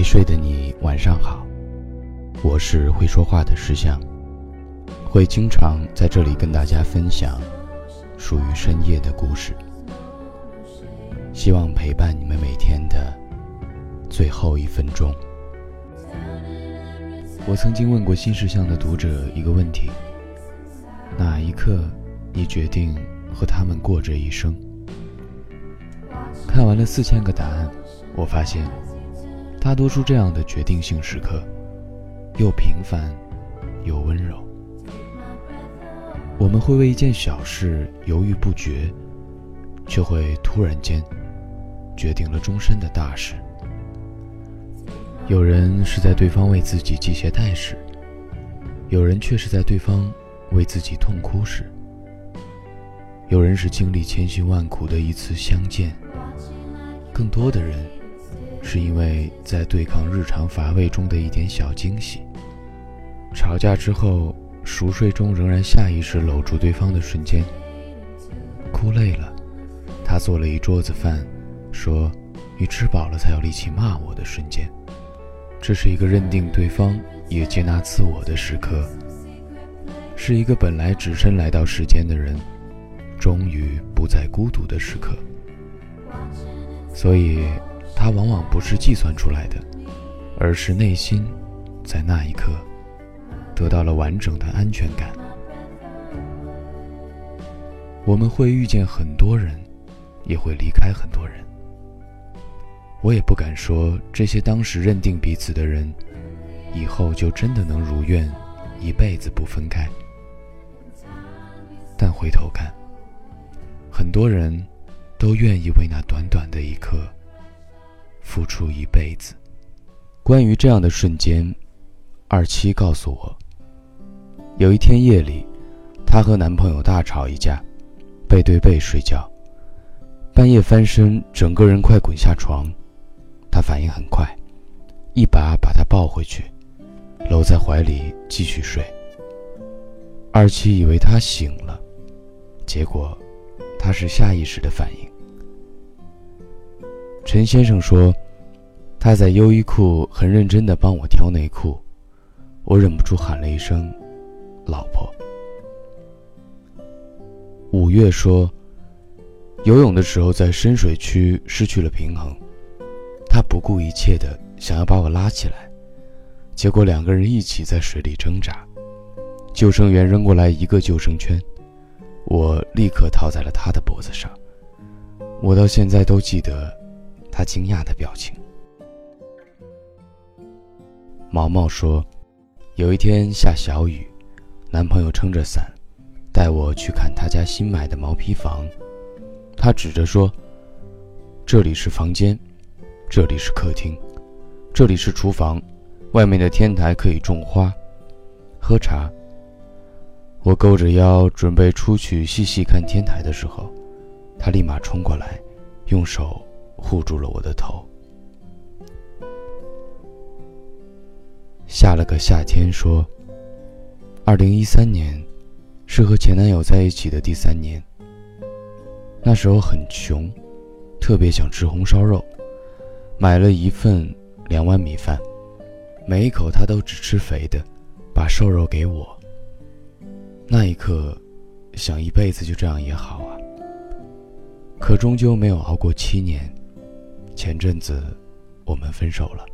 没睡的你，晚上好。我是会说话的石像，会经常在这里跟大家分享属于深夜的故事，希望陪伴你们每天的最后一分钟。我曾经问过新石像的读者一个问题：哪一刻你决定和他们过这一生？看完了四千个答案，我发现。大多数这样的决定性时刻，又平凡，又温柔。我们会为一件小事犹豫不决，却会突然间决定了终身的大事。有人是在对方为自己系鞋带时，有人却是在对方为自己痛哭时。有人是经历千辛万苦的一次相见，更多的人。是因为在对抗日常乏味中的一点小惊喜。吵架之后，熟睡中仍然下意识搂住对方的瞬间。哭累了，他做了一桌子饭，说：“你吃饱了才有力气骂我的瞬间。”这是一个认定对方也接纳自我的时刻，是一个本来只身来到世间的人，终于不再孤独的时刻。所以。它往往不是计算出来的，而是内心在那一刻得到了完整的安全感。我们会遇见很多人，也会离开很多人。我也不敢说这些当时认定彼此的人，以后就真的能如愿一辈子不分开。但回头看，很多人都愿意为那短短的一刻。付出一辈子。关于这样的瞬间，二七告诉我，有一天夜里，她和男朋友大吵一架，背对背睡觉，半夜翻身，整个人快滚下床，她反应很快，一把把他抱回去，搂在怀里继续睡。二七以为他醒了，结果，他是下意识的反应。陈先生说，他在优衣库很认真地帮我挑内裤，我忍不住喊了一声“老婆”。五月说，游泳的时候在深水区失去了平衡，他不顾一切地想要把我拉起来，结果两个人一起在水里挣扎，救生员扔过来一个救生圈，我立刻套在了他的脖子上，我到现在都记得。他惊讶的表情。毛毛说：“有一天下小雨，男朋友撑着伞，带我去看他家新买的毛坯房。他指着说：‘这里是房间，这里是客厅，这里是厨房，外面的天台可以种花、喝茶。’我勾着腰准备出去细细看天台的时候，他立马冲过来，用手。”护住了我的头。下了个夏天，说：“二零一三年，是和前男友在一起的第三年。那时候很穷，特别想吃红烧肉，买了一份两碗米饭，每一口他都只吃肥的，把瘦肉给我。那一刻，想一辈子就这样也好啊。可终究没有熬过七年。”前阵子，我们分手了。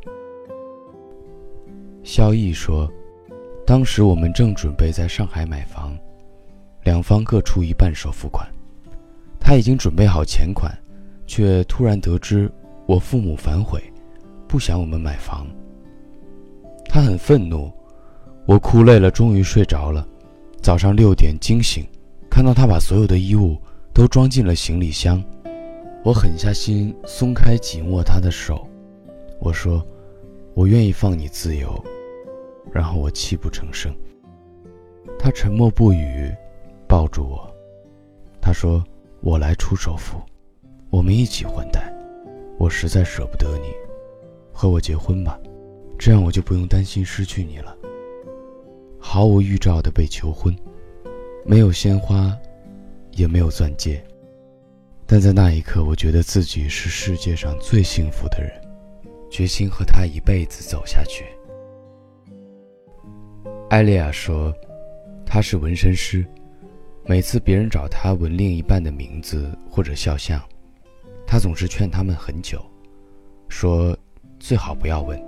萧毅说，当时我们正准备在上海买房，两方各出一半首付款，他已经准备好钱款，却突然得知我父母反悔，不想我们买房。他很愤怒，我哭累了，终于睡着了。早上六点惊醒，看到他把所有的衣物都装进了行李箱。我狠下心，松开紧握他的手，我说：“我愿意放你自由。”然后我泣不成声。他沉默不语，抱住我。他说：“我来出首付，我们一起还贷。我实在舍不得你，和我结婚吧，这样我就不用担心失去你了。”毫无预兆的被求婚，没有鲜花，也没有钻戒。但在那一刻，我觉得自己是世界上最幸福的人。决心和他一辈子走下去。艾丽亚说，他是纹身师，每次别人找他纹另一半的名字或者肖像，他总是劝他们很久，说最好不要纹。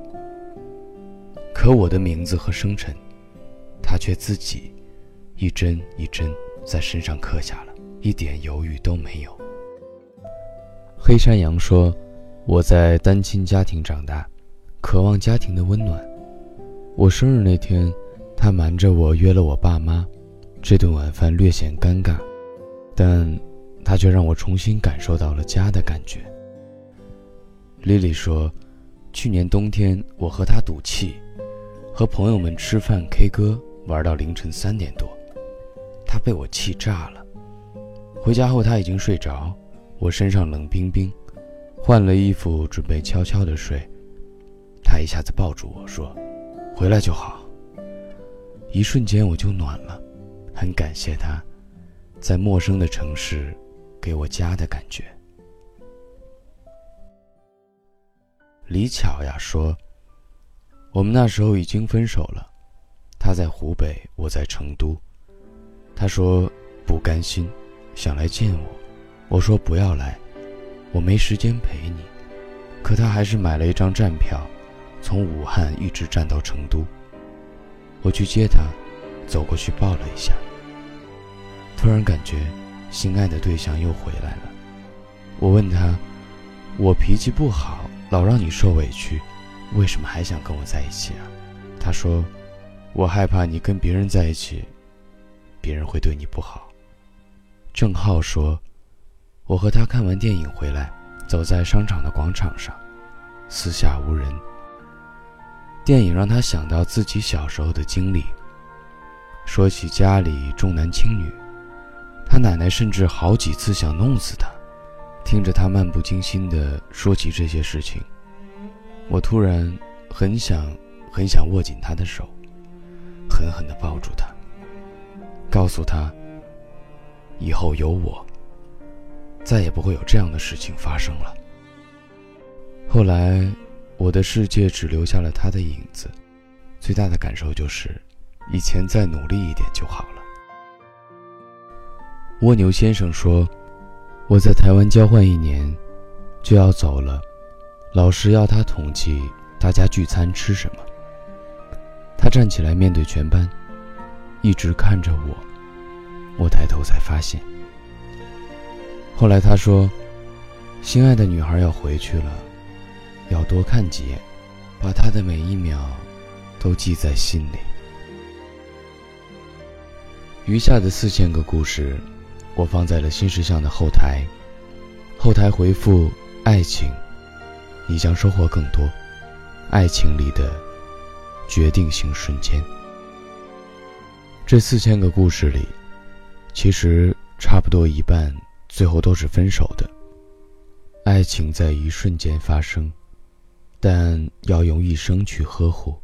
可我的名字和生辰，他却自己一针一针在身上刻下了，一点犹豫都没有。黑山羊说。我在单亲家庭长大，渴望家庭的温暖。我生日那天，他瞒着我约了我爸妈，这顿晚饭略显尴尬，但他却让我重新感受到了家的感觉。丽丽说，去年冬天我和他赌气，和朋友们吃饭 K 歌，玩到凌晨三点多，他被我气炸了。回家后他已经睡着，我身上冷冰冰。换了衣服，准备悄悄的睡，他一下子抱住我说：“回来就好。”一瞬间我就暖了，很感谢他，在陌生的城市，给我家的感觉。李巧呀说：“我们那时候已经分手了，他在湖北，我在成都。他说不甘心，想来见我，我说不要来。”我没时间陪你，可他还是买了一张站票，从武汉一直站到成都。我去接他，走过去抱了一下。突然感觉心爱的对象又回来了。我问他：“我脾气不好，老让你受委屈，为什么还想跟我在一起啊？”他说：“我害怕你跟别人在一起，别人会对你不好。”郑浩说。我和他看完电影回来，走在商场的广场上，四下无人。电影让他想到自己小时候的经历。说起家里重男轻女，他奶奶甚至好几次想弄死他。听着他漫不经心地说起这些事情，我突然很想很想握紧他的手，狠狠地抱住他，告诉他：以后有我。再也不会有这样的事情发生了。后来，我的世界只留下了他的影子，最大的感受就是，以前再努力一点就好了。蜗牛先生说：“我在台湾交换一年，就要走了，老师要他统计大家聚餐吃什么。他站起来面对全班，一直看着我，我抬头才发现。”后来他说：“心爱的女孩要回去了，要多看几眼，把她的每一秒都记在心里。”余下的四千个故事，我放在了新石像的后台，后台回复“爱情”，你将收获更多爱情里的决定性瞬间。这四千个故事里，其实差不多一半。最后都是分手的。爱情在一瞬间发生，但要用一生去呵护。